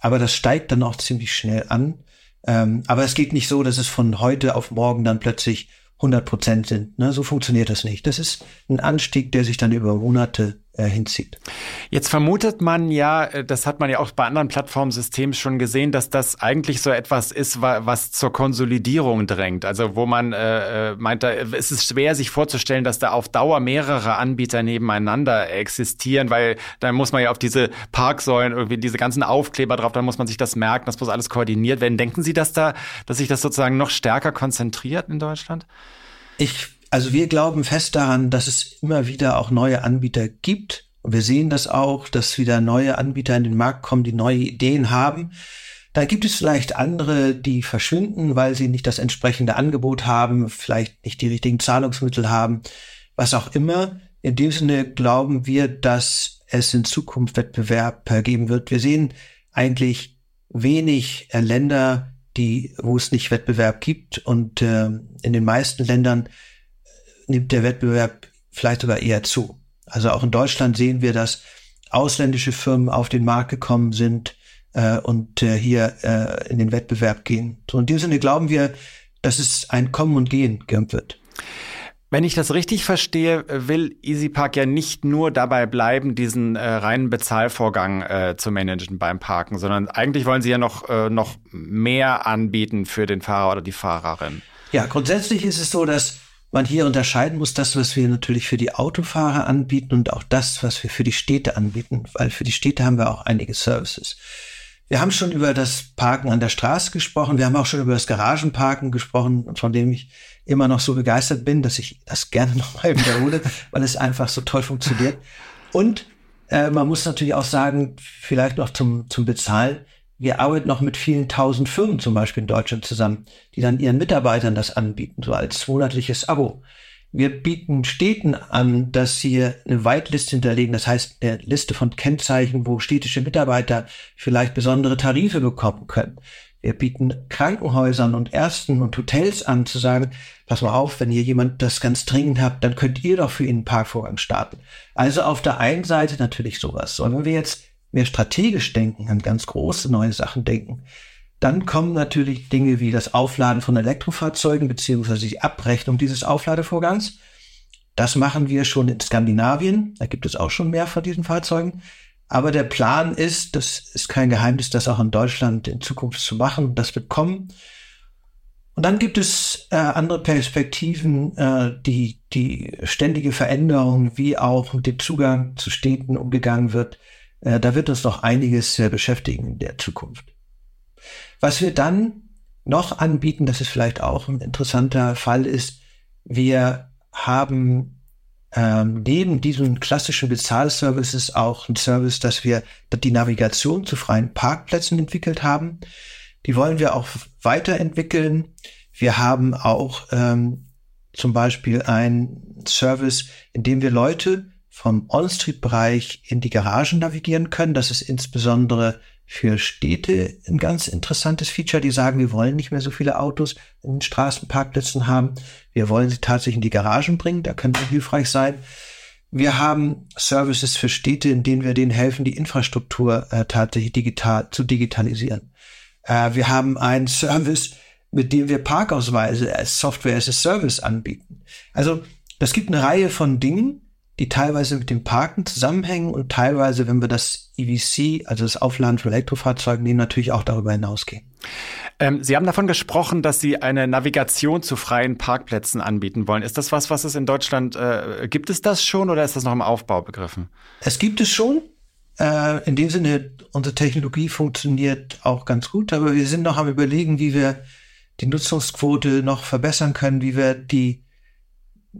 Aber das steigt dann auch ziemlich schnell an. Ähm, aber es geht nicht so, dass es von heute auf morgen dann plötzlich 100 Prozent sind. Ne? So funktioniert das nicht. Das ist ein Anstieg, der sich dann über Monate hinzieht.
Jetzt vermutet man ja, äh, das hat man ja auch bei anderen Plattformsystemen schon gesehen, dass das eigentlich so etwas ist, was zur Konsolidierung drängt. Also wo man äh, äh meint, da ist es schwer, sich vorzustellen, dass da auf Dauer mehrere Anbieter nebeneinander existieren, weil dann muss man ja auf diese Parksäulen irgendwie diese ganzen Aufkleber drauf, dann muss man sich das merken, das muss alles koordiniert werden. Denken Sie, dass da, dass sich das sozusagen noch stärker konzentriert in Deutschland?
Ich also wir glauben fest daran, dass es immer wieder auch neue Anbieter gibt. Und wir sehen das auch, dass wieder neue Anbieter in den Markt kommen, die neue Ideen haben. Da gibt es vielleicht andere, die verschwinden, weil sie nicht das entsprechende Angebot haben, vielleicht nicht die richtigen Zahlungsmittel haben, was auch immer. In dem Sinne glauben wir, dass es in Zukunft Wettbewerb geben wird. Wir sehen eigentlich wenig äh, Länder, die, wo es nicht Wettbewerb gibt. Und äh, in den meisten Ländern nimmt der Wettbewerb vielleicht sogar eher zu. Also auch in Deutschland sehen wir, dass ausländische Firmen auf den Markt gekommen sind äh, und äh, hier äh, in den Wettbewerb gehen. So in diesem Sinne glauben wir, dass es ein Kommen und Gehen geben wird.
Wenn ich das richtig verstehe, will EasyPark ja nicht nur dabei bleiben, diesen äh, reinen Bezahlvorgang äh, zu managen beim Parken, sondern eigentlich wollen sie ja noch, äh, noch mehr anbieten für den Fahrer oder die Fahrerin.
Ja, grundsätzlich ist es so, dass man hier unterscheiden muss, das, was wir natürlich für die Autofahrer anbieten und auch das, was wir für die Städte anbieten, weil für die Städte haben wir auch einige Services. Wir haben schon über das Parken an der Straße gesprochen. Wir haben auch schon über das Garagenparken gesprochen, von dem ich immer noch so begeistert bin, dass ich das gerne nochmal wiederhole, weil es einfach so toll funktioniert. Und äh, man muss natürlich auch sagen, vielleicht noch zum, zum Bezahlen, wir arbeiten noch mit vielen tausend Firmen zum Beispiel in Deutschland zusammen, die dann ihren Mitarbeitern das anbieten, so als monatliches Abo. Wir bieten Städten an, dass sie eine Whitelist hinterlegen, das heißt eine Liste von Kennzeichen, wo städtische Mitarbeiter vielleicht besondere Tarife bekommen können. Wir bieten Krankenhäusern und Ärzten und Hotels an, zu sagen, pass mal auf, wenn ihr jemand das ganz dringend habt, dann könnt ihr doch für ihn einen Parkvorgang starten. Also auf der einen Seite natürlich sowas. So, wenn wir jetzt mehr strategisch denken, an ganz große neue Sachen denken, dann kommen natürlich Dinge wie das Aufladen von Elektrofahrzeugen beziehungsweise die Abrechnung dieses Aufladevorgangs. Das machen wir schon in Skandinavien. Da gibt es auch schon mehr von diesen Fahrzeugen. Aber der Plan ist, das ist kein Geheimnis, das auch in Deutschland in Zukunft zu machen. Das wird kommen. Und dann gibt es äh, andere Perspektiven, äh, die die ständige Veränderung, wie auch mit dem Zugang zu Städten umgegangen wird. Äh, da wird uns noch einiges äh, beschäftigen in der Zukunft. Was wir dann noch anbieten, das ist vielleicht auch ein interessanter Fall ist, wir haben ähm, neben diesen klassischen Bezahlservices auch ein Service, dass wir die Navigation zu freien Parkplätzen entwickelt haben. Die wollen wir auch weiterentwickeln. Wir haben auch ähm, zum Beispiel einen Service, in dem wir Leute vom On-Street-Bereich in die Garagen navigieren können. Das ist insbesondere für Städte ein ganz interessantes Feature, die sagen, wir wollen nicht mehr so viele Autos in den Straßenparkplätzen haben. Wir wollen sie tatsächlich in die Garagen bringen. Da könnte hilfreich sein. Wir haben Services für Städte, in denen wir denen helfen, die Infrastruktur äh, tatsächlich digital zu digitalisieren. Äh, wir haben einen Service, mit dem wir Parkausweise als Software as a Service anbieten. Also das gibt eine Reihe von Dingen, die teilweise mit dem Parken zusammenhängen und teilweise, wenn wir das EVC, also das Aufladen für Elektrofahrzeuge nehmen, natürlich auch darüber hinausgehen.
Ähm, Sie haben davon gesprochen, dass Sie eine Navigation zu freien Parkplätzen anbieten wollen. Ist das was, was es in Deutschland, äh, gibt es das schon oder ist das noch im Aufbau begriffen?
Es gibt es schon. Äh, in dem Sinne, unsere Technologie funktioniert auch ganz gut, aber wir sind noch am überlegen, wie wir die Nutzungsquote noch verbessern können, wie wir die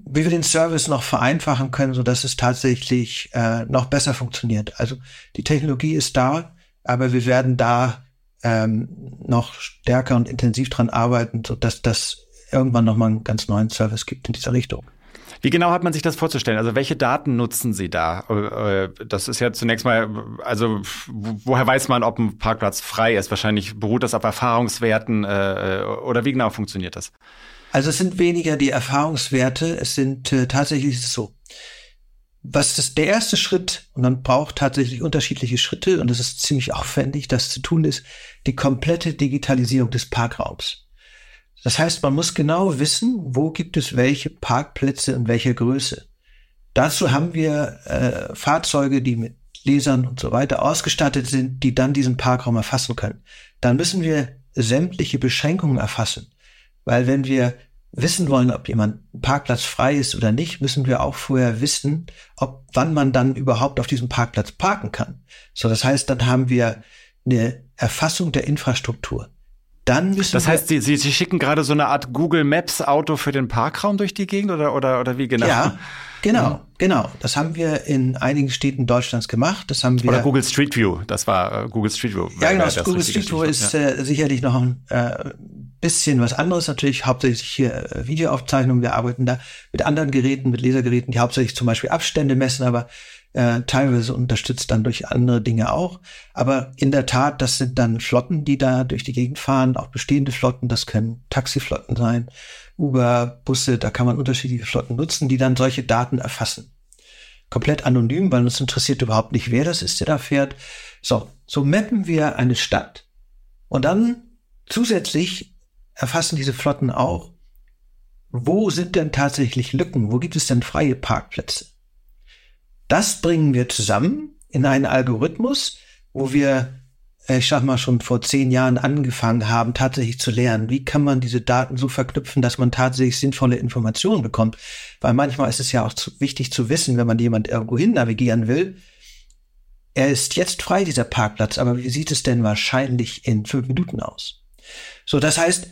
wie wir den Service noch vereinfachen können, so dass es tatsächlich äh, noch besser funktioniert. Also die Technologie ist da, aber wir werden da ähm, noch stärker und intensiv dran arbeiten, so dass das irgendwann noch mal einen ganz neuen Service gibt in dieser Richtung.
Wie genau hat man sich das vorzustellen? Also welche Daten nutzen Sie da? Äh, das ist ja zunächst mal, also woher weiß man, ob ein Parkplatz frei ist? Wahrscheinlich beruht das auf Erfahrungswerten äh, oder wie genau funktioniert das?
Also es sind weniger die Erfahrungswerte, es sind äh, tatsächlich so. Was ist der erste Schritt, und man braucht tatsächlich unterschiedliche Schritte, und es ist ziemlich aufwendig, das zu tun, ist die komplette Digitalisierung des Parkraums. Das heißt, man muss genau wissen, wo gibt es welche Parkplätze in welcher Größe. Dazu haben wir äh, Fahrzeuge, die mit Lesern und so weiter ausgestattet sind, die dann diesen Parkraum erfassen können. Dann müssen wir sämtliche Beschränkungen erfassen. Weil wenn wir wissen wollen, ob jemand Parkplatz frei ist oder nicht, müssen wir auch vorher wissen, ob wann man dann überhaupt auf diesem Parkplatz parken kann. So, das heißt, dann haben wir eine Erfassung der Infrastruktur. Dann müssen
das heißt, Sie, Sie, Sie schicken gerade so eine Art Google Maps Auto für den Parkraum durch die Gegend oder, oder, oder wie genau?
Ja, Genau, mhm. genau. Das haben wir in einigen Städten Deutschlands gemacht. Das haben wir.
Oder Google Street View. Das war äh, Google Street View.
Ja, genau. Google Street View ist ja. äh, sicherlich noch ein äh, bisschen was anderes. Natürlich hauptsächlich hier äh, Videoaufzeichnungen. Wir arbeiten da mit anderen Geräten, mit Lasergeräten, die hauptsächlich zum Beispiel Abstände messen, aber äh, teilweise unterstützt dann durch andere Dinge auch. Aber in der Tat, das sind dann Flotten, die da durch die Gegend fahren, auch bestehende Flotten. Das können Taxiflotten sein Uber-Busse, da kann man unterschiedliche Flotten nutzen, die dann solche Daten erfassen. Komplett anonym, weil uns interessiert überhaupt nicht, wer das ist, der da fährt. So, so mappen wir eine Stadt. Und dann zusätzlich erfassen diese Flotten auch, wo sind denn tatsächlich Lücken? Wo gibt es denn freie Parkplätze? Das bringen wir zusammen in einen Algorithmus, wo wir äh, ich sag mal, schon vor zehn Jahren angefangen haben, tatsächlich zu lernen. Wie kann man diese Daten so verknüpfen, dass man tatsächlich sinnvolle Informationen bekommt? Weil manchmal ist es ja auch zu, wichtig zu wissen, wenn man jemand irgendwo hin navigieren will. Er ist jetzt frei, dieser Parkplatz, aber wie sieht es denn wahrscheinlich in fünf Minuten aus? So, das heißt,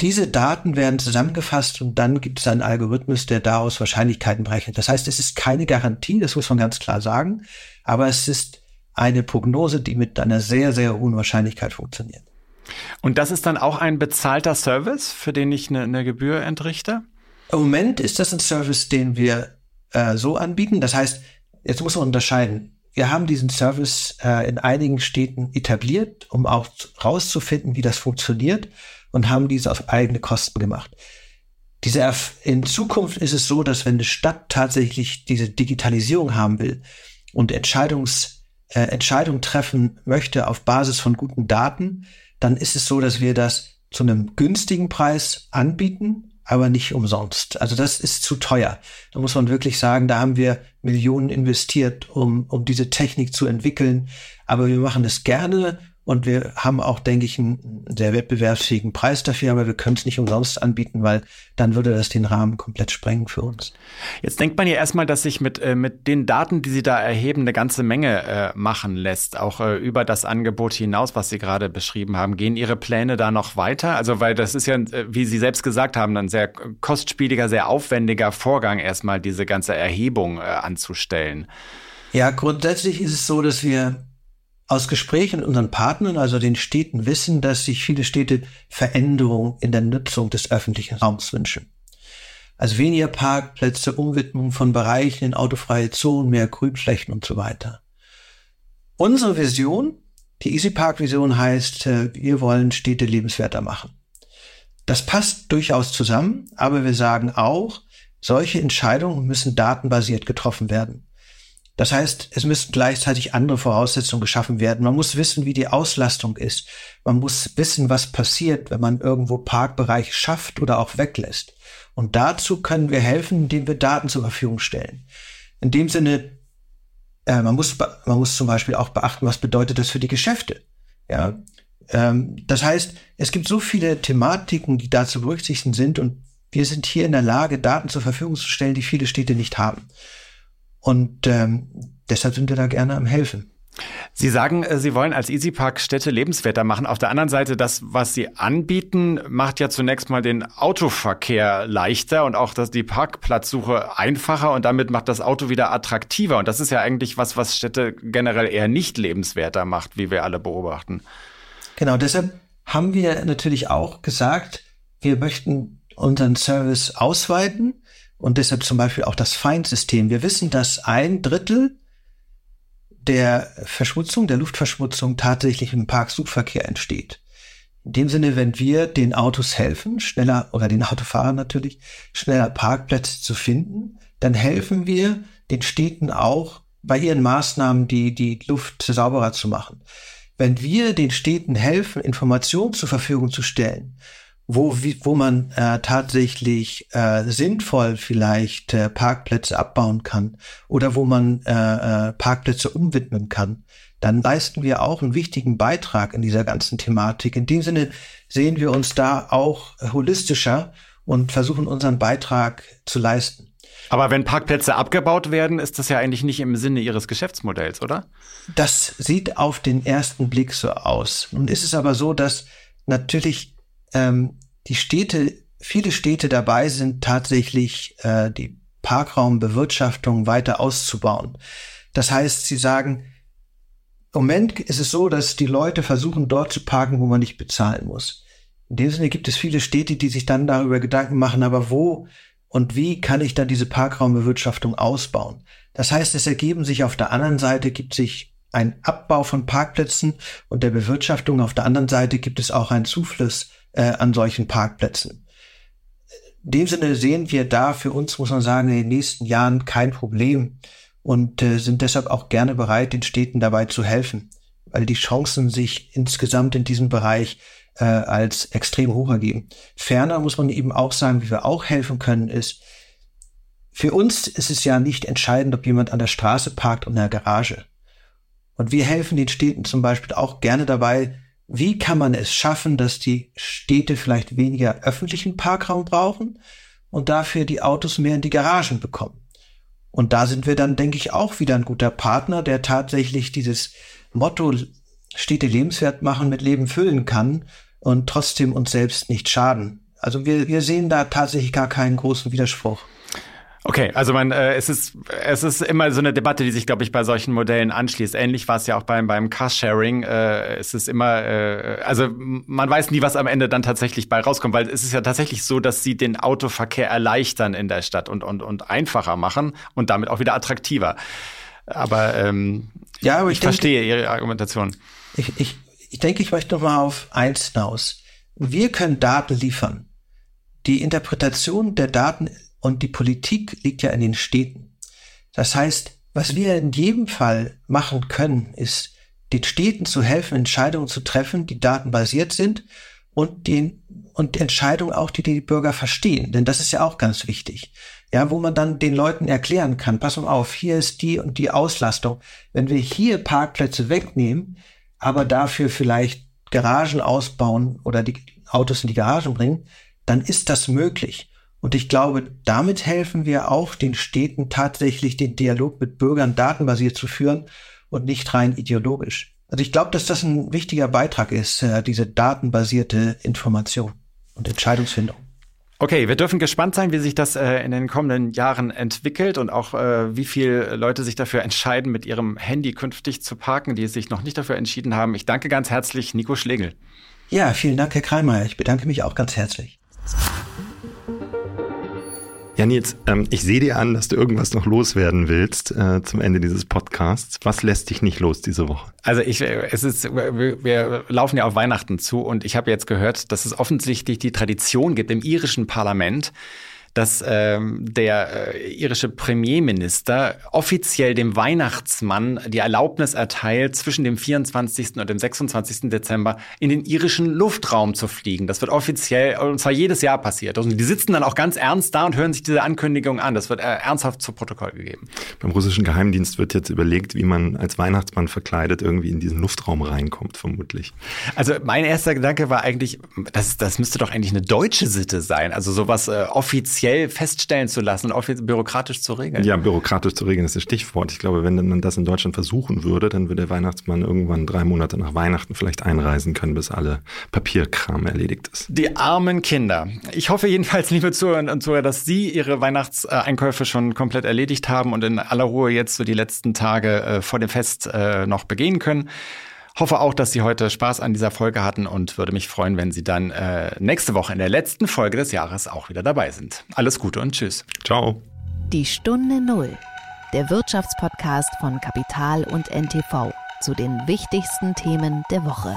diese Daten werden zusammengefasst und dann gibt es einen Algorithmus, der daraus Wahrscheinlichkeiten berechnet. Das heißt, es ist keine Garantie, das muss man ganz klar sagen, aber es ist eine Prognose, die mit einer sehr, sehr hohen Wahrscheinlichkeit funktioniert.
Und das ist dann auch ein bezahlter Service, für den ich eine, eine Gebühr entrichte?
Im Moment ist das ein Service, den wir äh, so anbieten. Das heißt, jetzt muss man unterscheiden. Wir haben diesen Service äh, in einigen Städten etabliert, um auch rauszufinden, wie das funktioniert und haben diese auf eigene Kosten gemacht. Diese in Zukunft ist es so, dass wenn eine Stadt tatsächlich diese Digitalisierung haben will und Entscheidungs äh, Entscheidungen treffen möchte auf Basis von guten Daten, dann ist es so, dass wir das zu einem günstigen Preis anbieten, aber nicht umsonst. Also das ist zu teuer. Da muss man wirklich sagen, da haben wir Millionen investiert, um, um diese Technik zu entwickeln. Aber wir machen es gerne und wir haben auch, denke ich, einen sehr wettbewerbsfähigen Preis dafür, aber wir können es nicht umsonst anbieten, weil dann würde das den Rahmen komplett sprengen für uns.
Jetzt denkt man ja erstmal, dass sich mit, äh, mit den Daten, die Sie da erheben, eine ganze Menge äh, machen lässt, auch äh, über das Angebot hinaus, was Sie gerade beschrieben haben. Gehen Ihre Pläne da noch weiter? Also, weil das ist ja, äh, wie Sie selbst gesagt haben, ein sehr kostspieliger, sehr aufwendiger Vorgang, erstmal diese ganze Erhebung äh, anzustellen.
Ja, grundsätzlich ist es so, dass wir aus Gesprächen mit unseren Partnern, also den Städten, wissen, dass sich viele Städte Veränderungen in der Nutzung des öffentlichen Raums wünschen. Also weniger Parkplätze, Umwidmung von Bereichen in autofreie Zonen, mehr Grünflächen und so weiter. Unsere Vision, die Easy Park Vision heißt, äh, wir wollen Städte lebenswerter machen. Das passt durchaus zusammen, aber wir sagen auch, solche Entscheidungen müssen datenbasiert getroffen werden. Das heißt, es müssen gleichzeitig andere Voraussetzungen geschaffen werden. Man muss wissen, wie die Auslastung ist. Man muss wissen, was passiert, wenn man irgendwo Parkbereiche schafft oder auch weglässt. Und dazu können wir helfen, indem wir Daten zur Verfügung stellen. In dem Sinne, äh, man muss, man muss zum Beispiel auch beachten, was bedeutet das für die Geschäfte. Ja, ähm, das heißt, es gibt so viele Thematiken, die da zu berücksichtigen sind und wir sind hier in der Lage, Daten zur Verfügung zu stellen, die viele Städte nicht haben. Und ähm, deshalb sind wir da gerne am Helfen.
Sie sagen, äh, Sie wollen als EasyPark Städte lebenswerter machen. Auf der anderen Seite, das, was Sie anbieten, macht ja zunächst mal den Autoverkehr leichter und auch das, die Parkplatzsuche einfacher und damit macht das Auto wieder attraktiver. Und das ist ja eigentlich was, was Städte generell eher nicht lebenswerter macht, wie wir alle beobachten.
Genau, deshalb haben wir natürlich auch gesagt, wir möchten unseren Service ausweiten und deshalb zum Beispiel auch das Feindsystem. Wir wissen, dass ein Drittel der Verschmutzung, der Luftverschmutzung tatsächlich im Parksuchverkehr entsteht. In dem Sinne, wenn wir den Autos helfen, schneller oder den Autofahrern natürlich, schneller Parkplätze zu finden, dann helfen wir den Städten auch bei ihren Maßnahmen, die, die Luft sauberer zu machen. Wenn wir den Städten helfen, Informationen zur Verfügung zu stellen, wo, wie, wo man äh, tatsächlich äh, sinnvoll vielleicht äh, Parkplätze abbauen kann oder wo man äh, äh, Parkplätze umwidmen kann, dann leisten wir auch einen wichtigen Beitrag in dieser ganzen Thematik. In dem Sinne sehen wir uns da auch holistischer und versuchen unseren Beitrag zu leisten.
Aber wenn Parkplätze abgebaut werden, ist das ja eigentlich nicht im Sinne Ihres Geschäftsmodells, oder?
Das sieht auf den ersten Blick so aus. Nun ist es aber so, dass natürlich ähm, die Städte, viele Städte dabei sind, tatsächlich äh, die Parkraumbewirtschaftung weiter auszubauen. Das heißt, sie sagen, im Moment ist es so, dass die Leute versuchen, dort zu parken, wo man nicht bezahlen muss. In dem Sinne gibt es viele Städte, die sich dann darüber Gedanken machen, aber wo und wie kann ich dann diese Parkraumbewirtschaftung ausbauen? Das heißt, es ergeben sich auf der anderen Seite, gibt sich ein Abbau von Parkplätzen und der Bewirtschaftung. Auf der anderen Seite gibt es auch einen Zufluss äh, an solchen Parkplätzen. In dem Sinne sehen wir da für uns, muss man sagen, in den nächsten Jahren kein Problem und äh, sind deshalb auch gerne bereit, den Städten dabei zu helfen, weil die Chancen sich insgesamt in diesem Bereich äh, als extrem hoch ergeben. Ferner muss man eben auch sagen, wie wir auch helfen können, ist, für uns ist es ja nicht entscheidend, ob jemand an der Straße parkt oder in der Garage. Und wir helfen den Städten zum Beispiel auch gerne dabei, wie kann man es schaffen, dass die Städte vielleicht weniger öffentlichen Parkraum brauchen und dafür die Autos mehr in die Garagen bekommen. Und da sind wir dann, denke ich, auch wieder ein guter Partner, der tatsächlich dieses Motto Städte lebenswert machen mit Leben füllen kann und trotzdem uns selbst nicht schaden. Also wir, wir sehen da tatsächlich gar keinen großen Widerspruch.
Okay, also man, äh, es ist es ist immer so eine Debatte, die sich, glaube ich, bei solchen Modellen anschließt. Ähnlich war es ja auch beim beim Carsharing. Äh, es ist immer, äh, also man weiß nie, was am Ende dann tatsächlich bei rauskommt, weil es ist ja tatsächlich so, dass sie den Autoverkehr erleichtern in der Stadt und und und einfacher machen und damit auch wieder attraktiver. Aber ähm, ja, aber ich, ich denke, verstehe Ihre Argumentation.
Ich, ich, ich denke, ich möchte noch mal auf eins hinaus. Wir können Daten liefern. Die Interpretation der Daten und die Politik liegt ja in den Städten. Das heißt, was wir in jedem Fall machen können, ist, den Städten zu helfen, Entscheidungen zu treffen, die datenbasiert sind und den und Entscheidungen auch, die die Bürger verstehen. Denn das ist ja auch ganz wichtig. Ja, wo man dann den Leuten erklären kann, pass mal auf, hier ist die und die Auslastung. Wenn wir hier Parkplätze wegnehmen, aber dafür vielleicht Garagen ausbauen oder die Autos in die Garagen bringen, dann ist das möglich. Und ich glaube, damit helfen wir auch den Städten tatsächlich den Dialog mit Bürgern datenbasiert zu führen und nicht rein ideologisch. Also ich glaube, dass das ein wichtiger Beitrag ist, äh, diese datenbasierte Information und Entscheidungsfindung.
Okay, wir dürfen gespannt sein, wie sich das äh, in den kommenden Jahren entwickelt und auch äh, wie viele Leute sich dafür entscheiden, mit ihrem Handy künftig zu parken, die sich noch nicht dafür entschieden haben. Ich danke ganz herzlich Nico Schlegel.
Ja, vielen Dank, Herr Kreimeyer. Ich bedanke mich auch ganz herzlich.
Ja, Nils, ähm, ich sehe dir an, dass du irgendwas noch loswerden willst äh, zum Ende dieses Podcasts. Was lässt dich nicht los diese Woche?
Also ich, es ist, wir laufen ja auf Weihnachten zu und ich habe jetzt gehört, dass es offensichtlich die Tradition gibt im irischen Parlament, dass ähm, der äh, irische Premierminister offiziell dem Weihnachtsmann die Erlaubnis erteilt, zwischen dem 24. und dem 26. Dezember in den irischen Luftraum zu fliegen. Das wird offiziell, und zwar jedes Jahr passiert. Und die sitzen dann auch ganz ernst da und hören sich diese Ankündigung an. Das wird äh, ernsthaft zu Protokoll gegeben.
Beim russischen Geheimdienst wird jetzt überlegt, wie man als Weihnachtsmann verkleidet irgendwie in diesen Luftraum reinkommt, vermutlich.
Also mein erster Gedanke war eigentlich, das, das müsste doch eigentlich eine deutsche Sitte sein. Also sowas äh, offiziell feststellen zu lassen und bürokratisch zu regeln.
Ja, bürokratisch zu regeln ist das Stichwort. Ich glaube, wenn man das in Deutschland versuchen würde, dann würde der Weihnachtsmann irgendwann drei Monate nach Weihnachten vielleicht einreisen können, bis alle Papierkram erledigt ist.
Die armen Kinder. Ich hoffe jedenfalls, liebe Zuhörer und Zuhörer, dass Sie Ihre Weihnachtseinkäufe schon komplett erledigt haben und in aller Ruhe jetzt so die letzten Tage äh, vor dem Fest äh, noch begehen können. Hoffe auch, dass Sie heute Spaß an dieser Folge hatten und würde mich freuen, wenn Sie dann äh, nächste Woche in der letzten Folge des Jahres auch wieder dabei sind. Alles Gute und Tschüss.
Ciao.
Die Stunde Null, der Wirtschaftspodcast von Kapital und NTV zu den wichtigsten Themen der Woche.